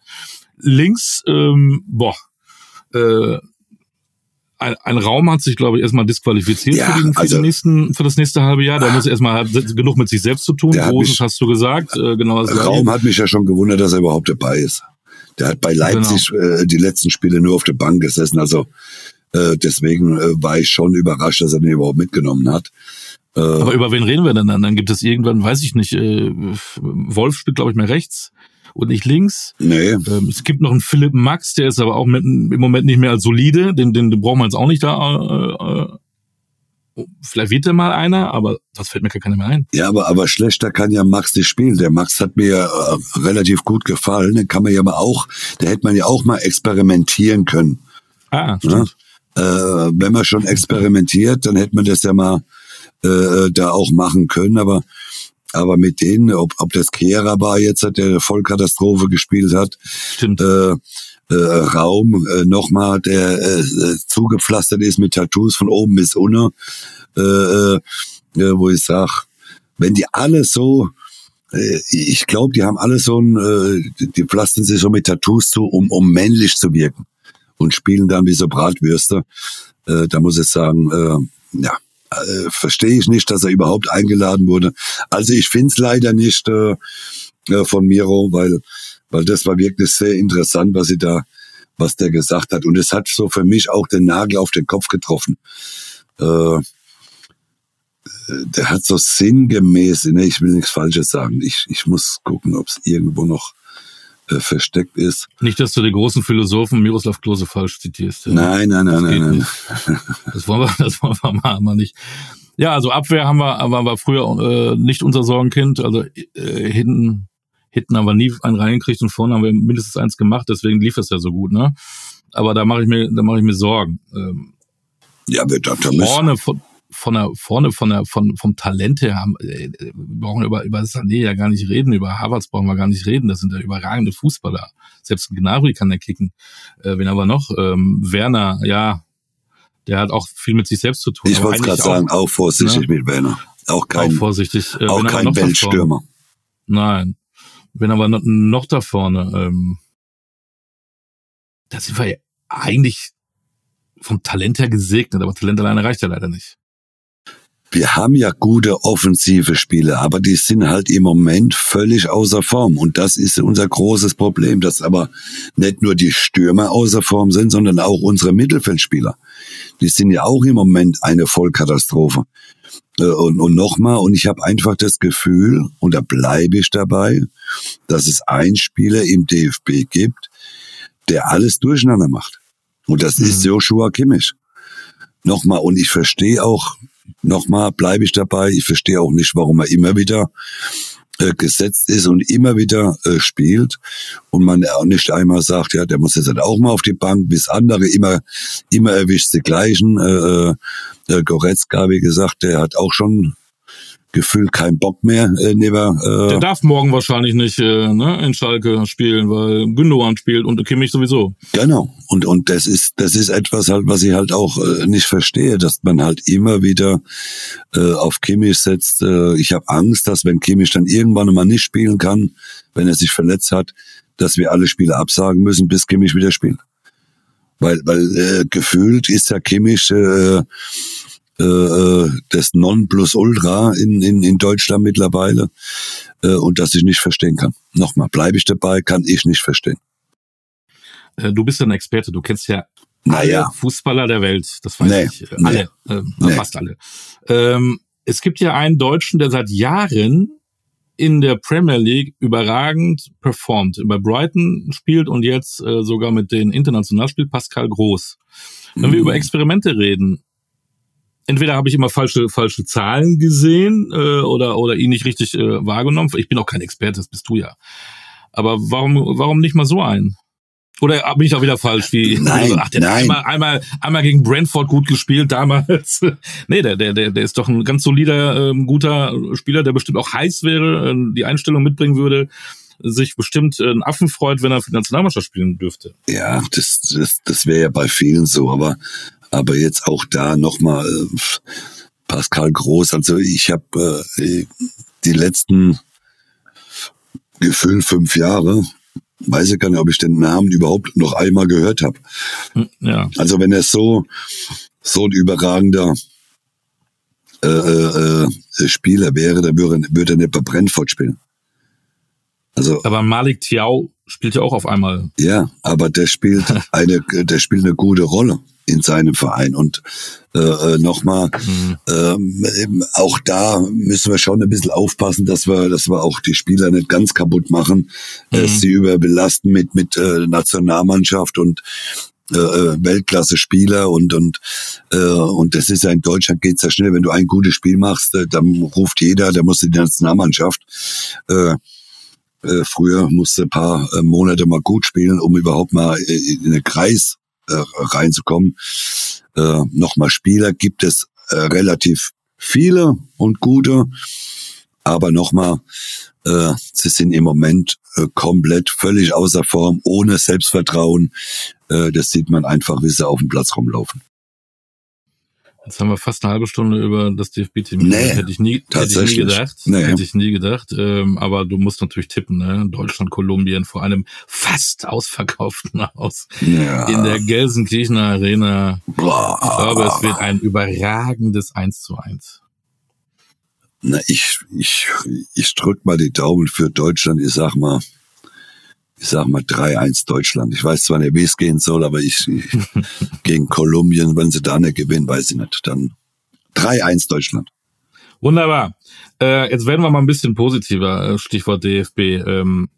Links, ähm, boah, äh, ein, ein Raum hat sich, glaube ich, erstmal disqualifiziert ja, für, den, für, also, den nächsten, für das nächste halbe Jahr. Der muss erstmal hat genug mit sich selbst zu tun. Großes hast du gesagt. Äh, genau das Raum hat mich ja schon gewundert, dass er überhaupt dabei ist. Der hat bei Leipzig genau. äh, die letzten Spiele nur auf der Bank gesessen. Also äh, deswegen äh, war ich schon überrascht, dass er den überhaupt mitgenommen hat. Äh, Aber über wen reden wir denn dann? Dann gibt es irgendwann, weiß ich nicht, äh, Wolf spielt, glaube ich, mehr rechts und nicht links. Nee. Ähm, es gibt noch einen Philipp Max, der ist aber auch mit, im Moment nicht mehr als solide. Den, den, den brauchen wir jetzt auch nicht da. Äh, äh, vielleicht wird er mal einer, aber das fällt mir gar keiner mehr ein. Ja, aber, aber schlechter kann ja Max nicht spielen. Der Max hat mir äh, relativ gut gefallen. Den kann man ja mal auch, da hätte man ja auch mal experimentieren können. Ah, stimmt. Ja? Äh, wenn man schon experimentiert, dann hätte man das ja mal äh, da auch machen können. Aber aber mit denen, ob, ob das Kehrer war jetzt, der eine Vollkatastrophe gespielt hat, Stimmt. Äh, äh, Raum äh, nochmal, der äh, zugepflastert ist mit Tattoos von oben bis unten, äh, äh, wo ich sag, wenn die alle so, äh, ich glaube, die haben alle so ein, äh, die pflastern sich so mit Tattoos zu, um, um männlich zu wirken und spielen dann wie so Bratwürste. Äh, da muss ich sagen, äh, ja, äh, verstehe ich nicht, dass er überhaupt eingeladen wurde. Also ich finde es leider nicht äh, äh, von Miro, weil, weil das war wirklich sehr interessant, was sie da, was der gesagt hat. Und es hat so für mich auch den Nagel auf den Kopf getroffen. Äh, der hat so sinngemäß, ne, ich will nichts Falsches sagen. Ich, ich muss gucken, ob es irgendwo noch äh, versteckt ist. Nicht, dass du den großen Philosophen Miroslav Klose falsch zitierst. Ja. Nein, nein, nein, nein, nein. Das wollen wir, das wollen wir mal, mal nicht. Ja, also Abwehr haben wir, aber war früher äh, nicht unser Sorgenkind. Also äh, hinten, hinten haben wir nie einen reingekriegt und vorne haben wir mindestens eins gemacht. Deswegen lief es ja so gut, ne? Aber da mache ich mir, da mache ich mir Sorgen. Ähm, ja, wir da vorne, von, von der vorne von der von vom Talent her haben äh, wir brauchen über über Sané ja gar nicht reden über Havertz brauchen wir gar nicht reden das sind ja überragende Fußballer selbst Gnabry kann der kicken äh, wen aber noch ähm, Werner ja der hat auch viel mit sich selbst zu tun ich wollte gerade sagen auch vorsichtig ne? mit Werner auch kein auch vorsichtig äh, auch kein Weltstürmer nein wenn aber noch da vorne ähm, da sind wir ja eigentlich vom Talent her gesegnet, aber Talent alleine reicht ja leider nicht wir haben ja gute offensive Spiele, aber die sind halt im Moment völlig außer Form. Und das ist unser großes Problem, dass aber nicht nur die Stürmer außer Form sind, sondern auch unsere Mittelfeldspieler. Die sind ja auch im Moment eine Vollkatastrophe. Äh, und, und nochmal, und ich habe einfach das Gefühl, und da bleibe ich dabei, dass es einen Spieler im DFB gibt, der alles durcheinander macht. Und das mhm. ist Joshua Kimmich. Nochmal, und ich verstehe auch nochmal bleibe ich dabei. Ich verstehe auch nicht, warum er immer wieder äh, gesetzt ist und immer wieder äh, spielt und man auch nicht einmal sagt, ja, der muss jetzt halt auch mal auf die Bank, bis andere immer immer erwischt die gleichen. Äh, äh, Goretzka, wie gesagt, der hat auch schon gefühlt keinen Bock mehr. Äh, neben, äh, der darf morgen wahrscheinlich nicht äh, ne, in Schalke spielen, weil Gündogan spielt und Kimmich sowieso. Genau. Und und das ist das ist etwas halt, was ich halt auch äh, nicht verstehe, dass man halt immer wieder äh, auf Kimmich setzt. Äh, ich habe Angst, dass wenn Kimmich dann irgendwann mal nicht spielen kann, wenn er sich verletzt hat, dass wir alle Spiele absagen müssen, bis Kimmich wieder spielt. Weil weil äh, gefühlt ist ja Kimmich äh, äh, äh, das Nonplusultra in, in, in Deutschland mittlerweile äh, und das ich nicht verstehen kann. Nochmal, bleibe ich dabei, kann ich nicht verstehen. Äh, du bist ja ein Experte, du kennst ja naja. alle Fußballer der Welt, das weiß nee, ich. Alle, nee, äh, nee. fast alle. Ähm, es gibt ja einen Deutschen, der seit Jahren in der Premier League überragend performt. Bei Brighton spielt und jetzt äh, sogar mit den international spielt Pascal Groß. Wenn mhm. wir über Experimente reden, entweder habe ich immer falsche falsche Zahlen gesehen äh, oder oder ihn nicht richtig äh, wahrgenommen. Ich bin auch kein Experte, das bist du ja. Aber warum warum nicht mal so ein? Oder bin ich auch wieder falsch? Wie, Nein, ach, der nein. Einmal, einmal, einmal gegen Brentford gut gespielt damals. nee, der, der, der, ist doch ein ganz solider, ähm, guter Spieler, der bestimmt auch heiß wäre, äh, die Einstellung mitbringen würde, sich bestimmt äh, einen Affen freut, wenn er für die Nationalmannschaft spielen dürfte. Ja, das, das, das wäre ja bei vielen so, aber, aber jetzt auch da nochmal äh, Pascal Groß. Also ich habe äh, die letzten gefühlt fünf Jahre, weiß ich gar nicht, ob ich den Namen überhaupt noch einmal gehört habe. Hm, Ja. Also wenn er so so ein überragender äh, äh, äh, Spieler wäre, dann würde, würde er nicht bei Brentford spielen. Also Aber Malik Tiao spielt ja auch auf einmal. ja, aber der spielt eine, der spielt eine gute Rolle in seinem Verein. Und äh, äh, nochmal, ähm, eben auch da müssen wir schon ein bisschen aufpassen, dass wir, dass wir auch die Spieler nicht ganz kaputt machen, äh, sie überbelasten mit mit äh, Nationalmannschaft und äh, äh, Weltklasse-Spieler. Und und äh, und das ist ja in Deutschland geht's ja schnell, wenn du ein gutes Spiel machst, äh, dann ruft jeder, der muss in die Nationalmannschaft. Äh, äh, früher musste ein paar äh, Monate mal gut spielen, um überhaupt mal äh, in den Kreis äh, reinzukommen. Äh, Nochmal Spieler gibt es äh, relativ viele und gute, aber nochmal, äh, sie sind im Moment äh, komplett völlig außer Form, ohne Selbstvertrauen. Äh, das sieht man einfach, wie sie auf dem Platz rumlaufen. Jetzt haben wir fast eine halbe Stunde über das DFB-Team. Nee, hätte ich nie, hätte ich nie tatsächlich. gedacht. Nee. Hätte ich nie gedacht. Ähm, aber du musst natürlich tippen, ne? Deutschland, Kolumbien vor einem fast ausverkauften Haus Ja. in der Gelsenkirchener Arena. Boah. Ich glaube, es wird ein überragendes 1 zu 1. Na, ich, ich, ich drück mal die Daumen für Deutschland. Ich sag mal, ich sag mal 3-1 Deutschland. Ich weiß zwar nicht, wie es gehen soll, aber ich, ich gegen Kolumbien, wenn sie da nicht gewinnen, weiß ich nicht. Dann 3-1 Deutschland. Wunderbar. Äh, jetzt werden wir mal ein bisschen positiver. äh, Stichwort DFB. Ähm,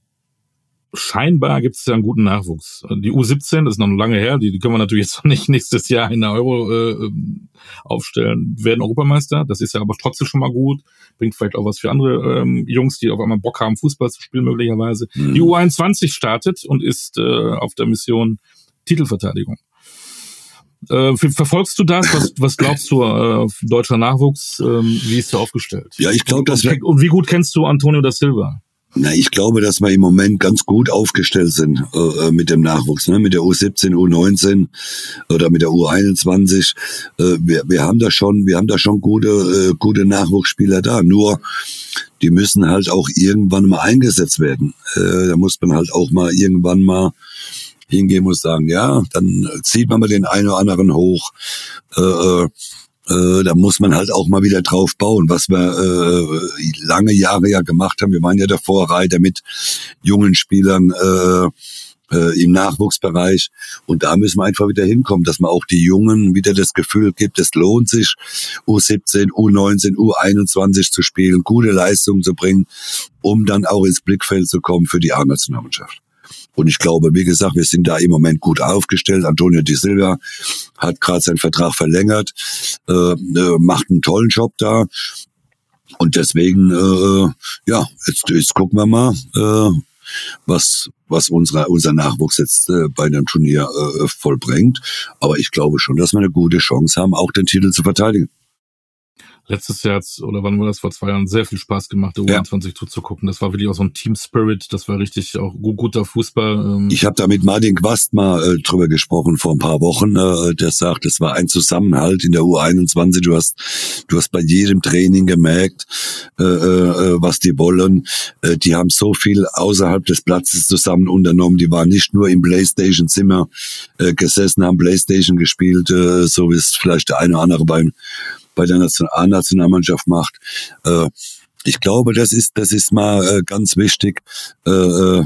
scheinbar gibt es ja einen guten Nachwuchs. Die U17, das ist noch lange her, die, die können wir natürlich jetzt noch nicht nächstes Jahr in der Euro äh, ähm, aufstellen, werden Europameister. Das ist ja aber trotzdem schon mal gut. Bringt vielleicht auch was für andere ähm, Jungs, die auf einmal Bock haben, Fußball zu spielen, möglicherweise. Mhm. Die U21 startet und ist äh, auf der Mission Titelverteidigung. Äh, ver- verfolgst du das? Was, was glaubst du, äh, deutscher Nachwuchs, ähm, wie ist der aufgestellt? Ja, ich glaube, dass und, und wie gut kennst du Antonio da Silva? Na, ich glaube, dass wir im Moment ganz gut aufgestellt sind äh, äh, mit dem Nachwuchs, ne? mit der U17, U19 oder mit der U21. Äh, wir, wir haben da schon, wir haben da schon gute, äh, gute Nachwuchsspieler da. Nur die müssen halt auch irgendwann mal eingesetzt werden. Äh, da muss man halt auch mal irgendwann mal hingehen muss sagen, ja, dann zieht man mal den einen oder anderen hoch. Äh, da muss man halt auch mal wieder drauf bauen, was wir äh, lange Jahre ja gemacht haben. Wir waren ja der Vorreiter mit jungen Spielern äh, äh, im Nachwuchsbereich. Und da müssen wir einfach wieder hinkommen, dass man auch die Jungen wieder das Gefühl gibt, es lohnt sich, U17, U19, U21 zu spielen, gute Leistungen zu bringen, um dann auch ins Blickfeld zu kommen für die A-Nationalmannschaft. Und ich glaube, wie gesagt, wir sind da im Moment gut aufgestellt. Antonio Di Silva hat gerade seinen Vertrag verlängert, äh, äh, macht einen tollen Job da. Und deswegen, äh, ja, jetzt, jetzt gucken wir mal, äh, was, was unsere, unser Nachwuchs jetzt äh, bei dem Turnier äh, vollbringt. Aber ich glaube schon, dass wir eine gute Chance haben, auch den Titel zu verteidigen. Letztes Jahr, oder wann war das, vor zwei Jahren, sehr viel Spaß gemacht, der Ja. U21 zuzugucken. Das war wirklich auch so ein Team Spirit, das war richtig auch gu- guter Fußball. Ähm, Ich habe da mit Martin Quast mal äh, drüber gesprochen vor ein paar Wochen. Äh, der sagt, es war ein Zusammenhalt in der U21. Du hast, du hast bei jedem Training gemerkt, äh, äh, was die wollen. Äh, die haben so viel außerhalb des Platzes zusammen unternommen. Die waren nicht nur im Playstation-Zimmer äh, gesessen, haben Playstation gespielt, äh, so wie es vielleicht der eine oder andere beim bei der Nation- A-Nationalmannschaft macht. Äh, ich glaube, das ist, das ist mal äh, ganz wichtig, äh,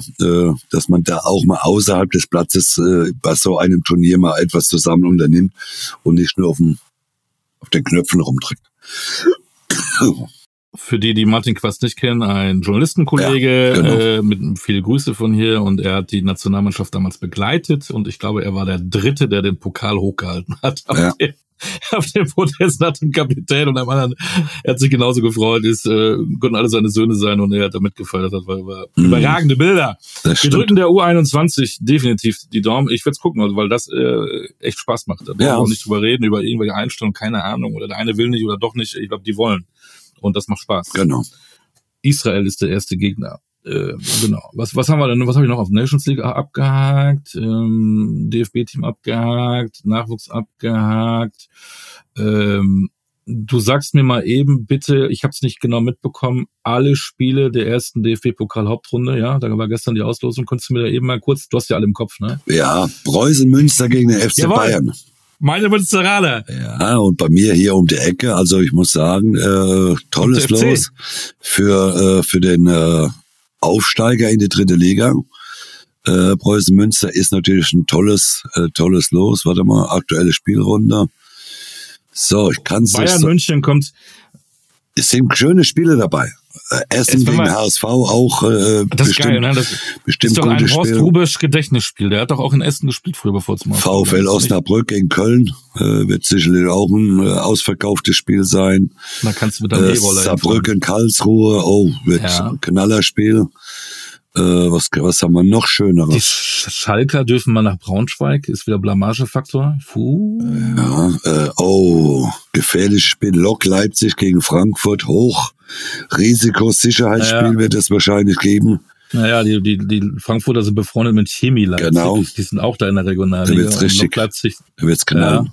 dass man da auch mal außerhalb des Platzes bei so einem Turnier mal etwas zusammen unternimmt und nicht nur auf den Knöpfen rumdrückt. Für die, die Martin Quast nicht kennen, ein Journalistenkollege Ja, genau. äh, mit viel Grüße von hier und er hat die Nationalmannschaft damals begleitet und ich glaube, er war der Dritte, der den Pokal hochgehalten hat auf, Ja. dem, auf dem Protest nach dem Kapitän und einem anderen, er hat sich genauso gefreut, ist, äh, konnten alle seine Söhne sein und er hat damit gefeiert, hat, war, war mhm. überragende Bilder. Das Wir drücken der U21 definitiv die Daumen. Ich werde es gucken, also, weil das äh, echt Spaß macht. Da brauchen wir nicht drüber reden, über irgendwelche Einstellungen, keine Ahnung, oder der eine will nicht oder doch nicht. Ich glaube, die wollen. Und das macht Spaß. Genau. Israel ist der erste Gegner. Äh, genau. Was, was haben wir denn? Was habe ich noch auf Nations League abgehakt? Ähm, DFB-Team abgehakt, Nachwuchs abgehakt. Ähm, du sagst mir mal eben bitte, ich habe es nicht genau mitbekommen, alle Spiele der ersten DFB-Pokal-Hauptrunde, ja, da war gestern die Auslosung, konntest du mir da eben mal kurz, du hast ja alle im Kopf, ne? Ja, Preußen Münster gegen den FC Jawohl. Bayern. Meine Münsteraner. Ja, und bei mir hier um die Ecke, also ich muss sagen, äh, tolles Los für, äh, für den äh, Aufsteiger in die dritte Liga. Äh, Preußen Münster ist natürlich ein tolles, äh, tolles Los. Warte mal, aktuelle Spielrunde. So, ich kann es Bayern so, München kommt. Es sind schöne Spiele dabei. Äh, Essen gegen HSV auch äh, das bestimmt, geil, ne? das bestimmt ist doch ein Horst. Rubisch Gedächtnisspiel. Der hat doch auch in Essen gespielt früher, bevor zum VfL Osnabrück in Köln äh, wird sicherlich auch ein äh, ausverkauftes Spiel sein. Da kannst du mit der äh, Saarbrücken, Karlsruhe, oh, wird ja. ein Knallerspiel. Äh, was, was haben wir noch schöneres? Die Schalker dürfen mal nach Braunschweig, ist wieder Blamagefaktor. Puh. Ja, äh, oh, gefährliches Spiel. Lok Leipzig gegen Frankfurt hoch. Risikosicherheitsspiel ja. wird es wahrscheinlich geben. Naja, die, die, die Frankfurter sind befreundet mit Chemie Leipzig. Genau. Die sind auch da in der Regionalliga. Da wird's richtig. Leipzig. Da wird's knallen. Ja.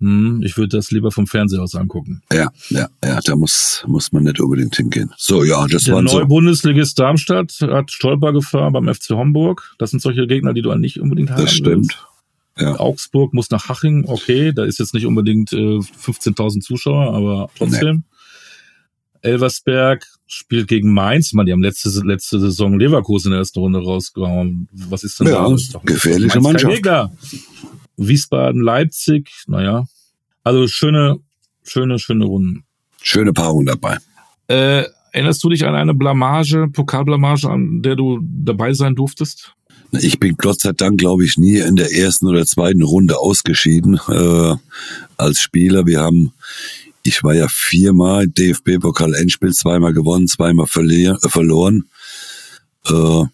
Hm, ich würde das lieber vom Fernseher aus angucken. Ja, ja, ja, da muss, muss man nicht unbedingt hingehen. So, ja, das war so. Der Bundesligist Darmstadt hat Stolpergefahr beim FC Homburg. Das sind solche Gegner, die du nicht unbedingt haben Das stimmt. Ja. Augsburg muss nach Haching, okay, da ist jetzt nicht unbedingt äh, 15.000 Zuschauer, aber trotzdem. Nee. Elversberg spielt gegen Mainz. Man, die haben letzte, letzte Saison Leverkusen in der ersten Runde rausgehauen. Was ist denn ja, da? gefährliche Mannschaft. Wiesbaden, Leipzig, naja. Also schöne, schöne, schöne Runden. Schöne Paarung dabei. Äh, erinnerst du dich an eine Blamage, Pokalblamage, an der du dabei sein durftest? Ich bin Gott sei Dank, glaube ich, nie in der ersten oder zweiten Runde ausgeschieden äh, als Spieler. Wir haben, ich war ja viermal DFB-Pokal-Endspiel, zweimal gewonnen, zweimal verloren. Äh,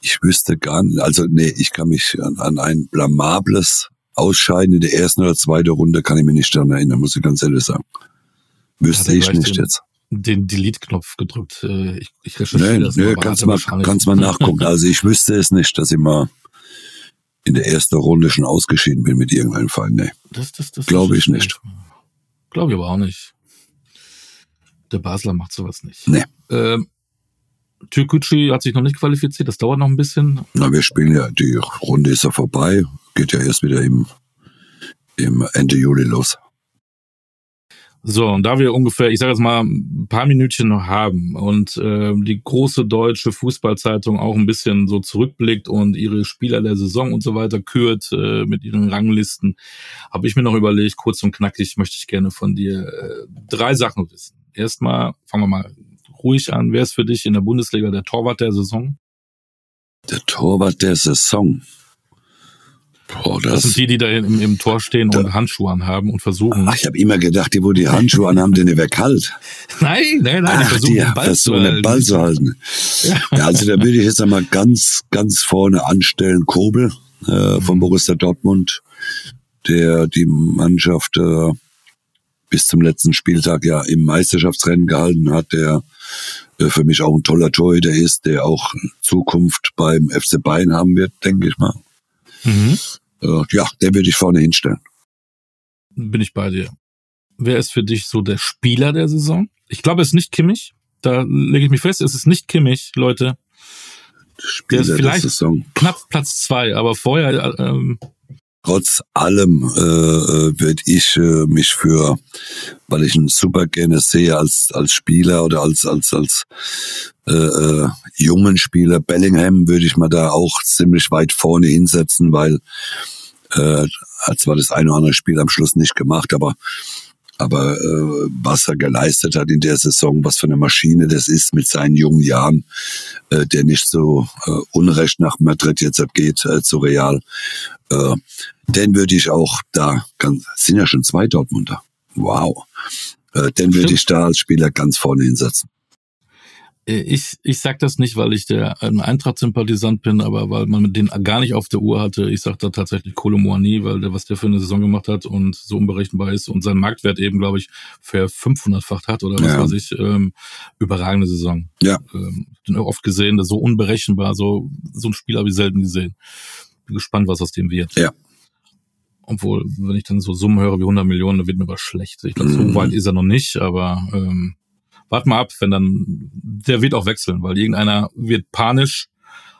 ich wüsste gar nicht, also nee, ich kann mich an, an ein blamables Ausscheiden in der ersten oder zweiten Runde kann ich mich nicht daran erinnern, muss ich ganz ehrlich sagen. Wüsste ich nicht den, jetzt. Den Delete-Knopf gedrückt. Äh, ich, ich recherchiere nee, das nee, kannst mal, kannst mal nachgucken. Also ich wüsste es nicht, dass ich mal in der ersten Runde schon ausgeschieden bin mit irgendeinem Fall. Nee. Das, das, das Glaube ich nicht. Glaube ich aber auch nicht. Der Basler macht sowas nicht. Nee. Ähm, Türkgücü hat sich noch nicht qualifiziert, das dauert noch ein bisschen. Na, wir spielen ja, die Runde ist ja vorbei, geht ja erst wieder im, im Ende Juli los. So, und da wir ungefähr, ich sage jetzt mal, ein paar Minütchen noch haben und äh, die große deutsche Fußballzeitung auch ein bisschen so zurückblickt und ihre Spieler der Saison und so weiter kürt äh, mit ihren Ranglisten, habe ich mir noch überlegt, kurz und knackig möchte ich gerne von dir äh, drei Sachen wissen. Erstmal fangen wir mal ruhig an. Wer ist für dich in der Bundesliga der Torwart der Saison? Der Torwart der Saison. Boah, das, das sind die, die da im, im Tor stehen da, und Handschuhe anhaben und versuchen. Ach, ich habe immer gedacht, die, wo die Handschuhe anhaben, den wäre kalt. Nein, nein, nein. Ach, die, den Ball, versuchen, den Ball zu halten. Ja. ja. also da würde ich jetzt einmal ganz, ganz vorne anstellen, Kobel äh, mhm. von Borussia Dortmund, der die Mannschaft äh, bis zum letzten Spieltag ja im Meisterschaftsrennen gehalten hat, der für mich auch ein toller Torhüter ist, der auch Zukunft beim FC Bayern haben wird, denke ich mal. Mhm. Äh, ja, der würde ich vorne hinstellen. Bin ich bei dir. Wer ist für dich so der Spieler der Saison? Ich glaube, es ist nicht Kimmich. Da lege ich mich fest, es ist nicht Kimmich, Leute. Spieler der ist vielleicht der Saison. knapp Platz zwei, aber vorher ähm, Trotz allem äh, äh würde ich äh, mich für, weil ich ihn super gerne sehe als als Spieler oder als als als äh, äh, jungen Spieler. Bellingham würde ich mal da auch ziemlich weit vorne hinsetzen, weil äh, hat zwar das eine oder andere Spiel am Schluss nicht gemacht, aber Aber äh, was er geleistet hat in der Saison, was für eine Maschine das ist mit seinen jungen Jahren, äh, der nicht so äh, unrecht nach Madrid jetzt geht äh, zu Real, äh, den würde ich auch da, ganz, sind ja schon zwei Dortmunder. Wow. Äh, den würde ich da als Spieler ganz vorne hinsetzen. Ich, ich sag das nicht, weil ich der ein Eintracht-Sympathisant bin, aber weil man den gar nicht auf der Uhr hatte. Ich sag da tatsächlich Kolomoani, weil der, was der für eine Saison gemacht hat und so unberechenbar ist und sein Marktwert eben, glaube ich, für 500-facht hat oder was ja. weiß ich, ähm, überragende Saison. Ja. Ähm, oft gesehen, das so unberechenbar, so, so ein Spiel habe ich selten gesehen. Bin gespannt, was aus dem wird. Ja. Obwohl, wenn ich dann so Summen höre wie 100 Millionen, dann wird mir was schlecht. Ich glaube, mhm. so weit ist er noch nicht, aber ähm, wart mal ab, wenn dann, der wird auch wechseln, weil irgendeiner wird panisch.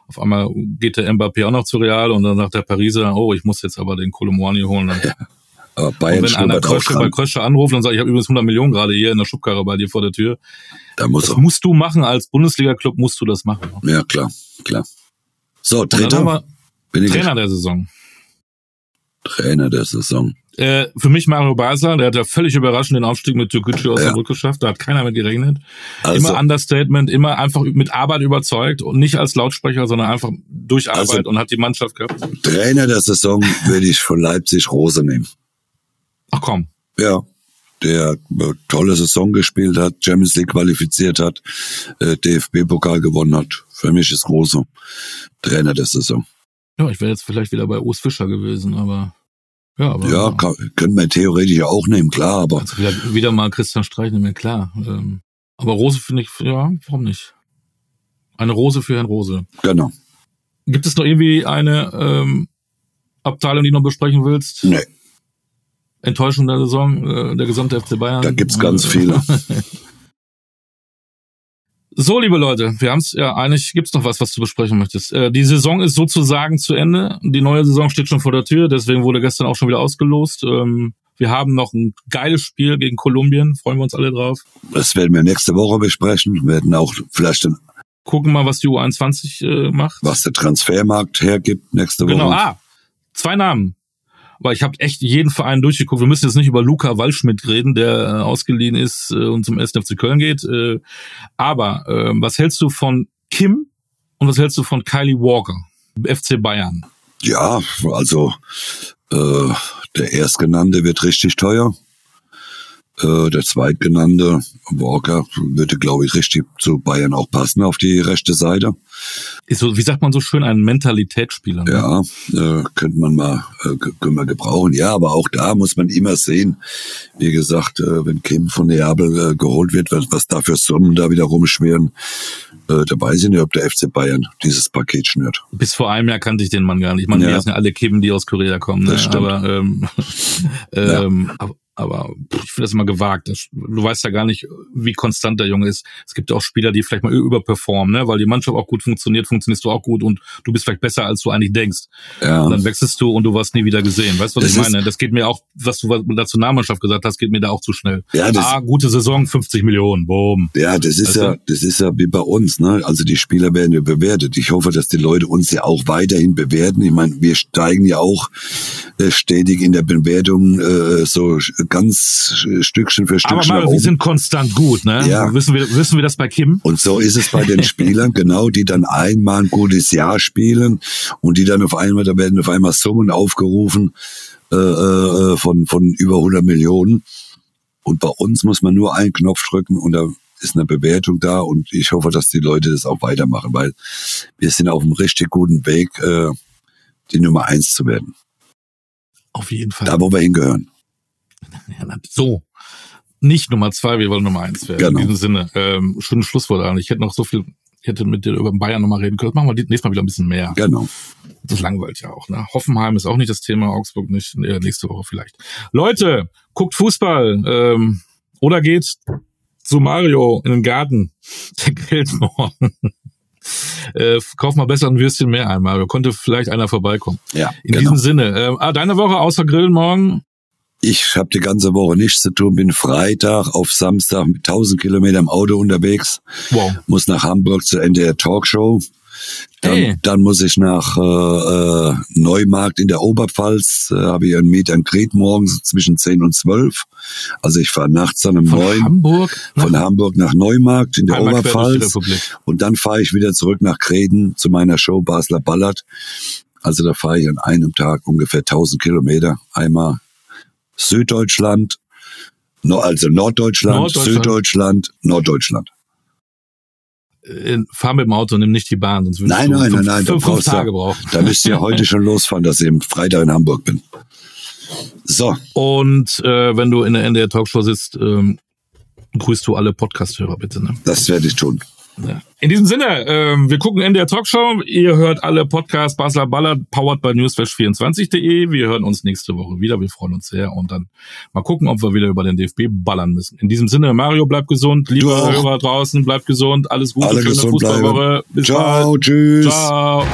Auf einmal geht der Mbappé auch noch zu Real und dann sagt der Pariser, oh, ich muss jetzt aber den Kolomoani holen. Ja. Aber Bayern und wenn einer Krösche bei Krösche anruft und sagt, ich habe übrigens 100 Millionen gerade hier in der Schubkarre bei dir vor der Tür. Da muss das er. musst du machen, als Bundesliga-Club musst du das machen. Ja, klar, klar. So, Trainer. Trainer der Saison. Trainer der Saison. Äh, für mich Mario Basler, der hat ja völlig überraschend den Aufstieg mit Türkgücü aus ja. der geschafft. Da hat keiner mit gerechnet. Also, immer Understatement, immer einfach mit Arbeit überzeugt und nicht als Lautsprecher, sondern einfach durch Arbeit also, und hat die Mannschaft gehabt. Trainer der Saison würde ich von Leipzig Rose nehmen. Ach komm. Ja, der äh, tolle Saison gespielt hat, Champions League qualifiziert hat, äh, DFB-Pokal gewonnen hat. Für mich ist Rose Trainer der Saison. Ja, ich wäre jetzt vielleicht wieder bei Urs Fischer gewesen, aber ja, aber, ja kann, können wir theoretisch auch nehmen, klar, aber. Also wieder, wieder mal Christian Streich nehmen, klar. Ähm, aber Rose finde ich, ja, warum nicht? Eine Rose für Herrn Rose. Genau. Gibt es noch irgendwie eine ähm, Abteilung, die du noch besprechen willst? Nee. Enttäuschung der Saison, äh, der gesamte FC Bayern? Da gibt's ganz viele. So, liebe Leute, wir haben es ja eigentlich, gibt's noch was, was du besprechen möchtest. Äh, die Saison ist sozusagen zu Ende. Die neue Saison steht schon vor der Tür, deswegen wurde gestern auch schon wieder ausgelost. Ähm, wir haben noch ein geiles Spiel gegen Kolumbien, freuen wir uns alle drauf. Das werden wir nächste Woche besprechen. Wir werden auch vielleicht dann gucken mal, was die U21 äh, macht. Was der Transfermarkt hergibt nächste genau. Woche. Genau, ah, zwei Namen weil ich habe echt jeden Verein durchgeguckt. Wir müssen jetzt nicht über Luca Waldschmidt reden, der äh, ausgeliehen ist äh, und zum 1. FC Köln geht. Äh, aber äh, was hältst du von Kim und was hältst du von Kylie Walker, FC Bayern? Ja, also äh, der Erstgenannte wird richtig teuer. Äh, der Zweitgenannte, Walker, würde, glaube ich, richtig zu Bayern auch passen auf die rechte Seite. Ist so, wie sagt man so schön, ein Mentalitätsspieler. Ne? Ja, äh, könnte man mal, äh, können wir gebrauchen. Ja, aber auch da muss man immer sehen, wie gesagt, äh, wenn Kim von Neapel äh, geholt wird, was, was da für Summen da wieder rumschweren, äh, da weiß ich nicht, ob der FC Bayern dieses Paket schnürt. Bis vor einem Jahr kannte ich den Mann gar nicht. Ich meine, ja. wir sind ja alle Kim, die aus Korea kommen. Ne? Das stimmt. Aber, ähm, ähm, ja aber ich finde das immer gewagt. du weißt ja gar nicht, wie konstant der Junge ist. Es gibt auch Spieler, die vielleicht mal überperformen, ne? weil die Mannschaft auch gut funktioniert, funktionierst du auch gut und du bist vielleicht besser, als du eigentlich denkst. Ja. Und dann wechselst du und du warst nie wieder gesehen. Weißt du, was das ich meine? Das geht mir auch, was du mit der Nationalmannschaft gesagt hast, geht mir da auch zu schnell. Ja, das, ah, gute Saison, 50 Millionen, boom. Ja, das ist weißt ja, du? das ist ja wie bei uns, ne? Also die Spieler werden ja bewertet. Ich hoffe, dass die Leute uns ja auch weiterhin bewerten. Ich meine, wir steigen ja auch äh, stetig in der Bewertung äh, so ganz Stückchen für Stückchen. Aber mal, wir sind konstant gut, ne? Ja. Wissen wir, wissen wir das bei Kim? Und so ist es bei den Spielern, genau, die dann einmal ein gutes Jahr spielen und die dann auf einmal, da werden auf einmal Summen aufgerufen äh, äh, von, von über 100 Millionen. Und bei uns muss man nur einen Knopf drücken und da ist eine Bewertung da und ich hoffe, dass die Leute das auch weitermachen, weil wir sind auf einem richtig guten Weg, äh, die Nummer eins zu werden. Auf jeden Fall. Da, wo wir hingehören. So. Nicht Nummer zwei, wir wollen Nummer eins werden. Genau. In diesem Sinne. Ähm, schönes Schlusswort an. Ich hätte noch so viel, ich hätte mit dir über Bayern nochmal reden können. Das machen wir nächstes Mal wieder ein bisschen mehr. Genau. Das langweilt ja auch. Ne? Hoffenheim ist auch nicht das Thema, Augsburg nicht. Äh, nächste Woche vielleicht. Leute, guckt Fußball. Ähm, oder geht zu Mario in den Garten. Der morgen. Äh, kauf mal besser ein Würstchen mehr einmal. Da konnte vielleicht einer vorbeikommen. Ja. In genau. diesem Sinne. Äh, ah, deine Woche außer Grillen morgen? Ich habe die ganze Woche nichts zu tun, bin Freitag auf Samstag mit 1000 Kilometer im Auto unterwegs. Wow. Muss nach Hamburg zur NDR Talkshow. Dann, Hey. dann muss ich nach äh, äh, Neumarkt in der Oberpfalz, äh, habe ich einen Meet and Greet morgens zwischen 10 und 12. Also ich fahre nachts dann um Von 9 Hamburg von Hamburg nach Neumarkt in der einmal Oberpfalz. Und dann fahre ich wieder zurück nach Kreden zu meiner Show Basler Ballard. Also da fahre ich an einem Tag ungefähr 1000 Kilometer. Einmal Süddeutschland, also Norddeutschland, Norddeutschland. Süddeutschland, Norddeutschland. Äh, Fahr mit dem Auto, nimm nicht die Bahn, sonst würdest Nein, du nein, fünf, nein, nein, fünf, fünf Tage brauchen. Da müsst ihr heute schon losfahren, dass ich am Freitag in Hamburg bin. So, Und äh, wenn du in der NDR Talkshow sitzt, ähm, grüßt du alle Podcast-Hörer bitte. Ne? das werde ich tun. Ja. In diesem Sinne, ähm, wir gucken NDR Talkshow. Ihr hört alle Podcasts Basler Ballard, powered by newsflash24.de. Wir hören uns nächste Woche wieder. Wir freuen uns sehr. Und dann mal gucken, ob wir wieder über den DFB ballern müssen. In diesem Sinne, Mario, bleib gesund. Liebe auch. Hörer draußen, bleibt gesund. Alles Gute, Alle schöne. Fußballwoche. Bis Ciao, bald. tschüss. Ciao.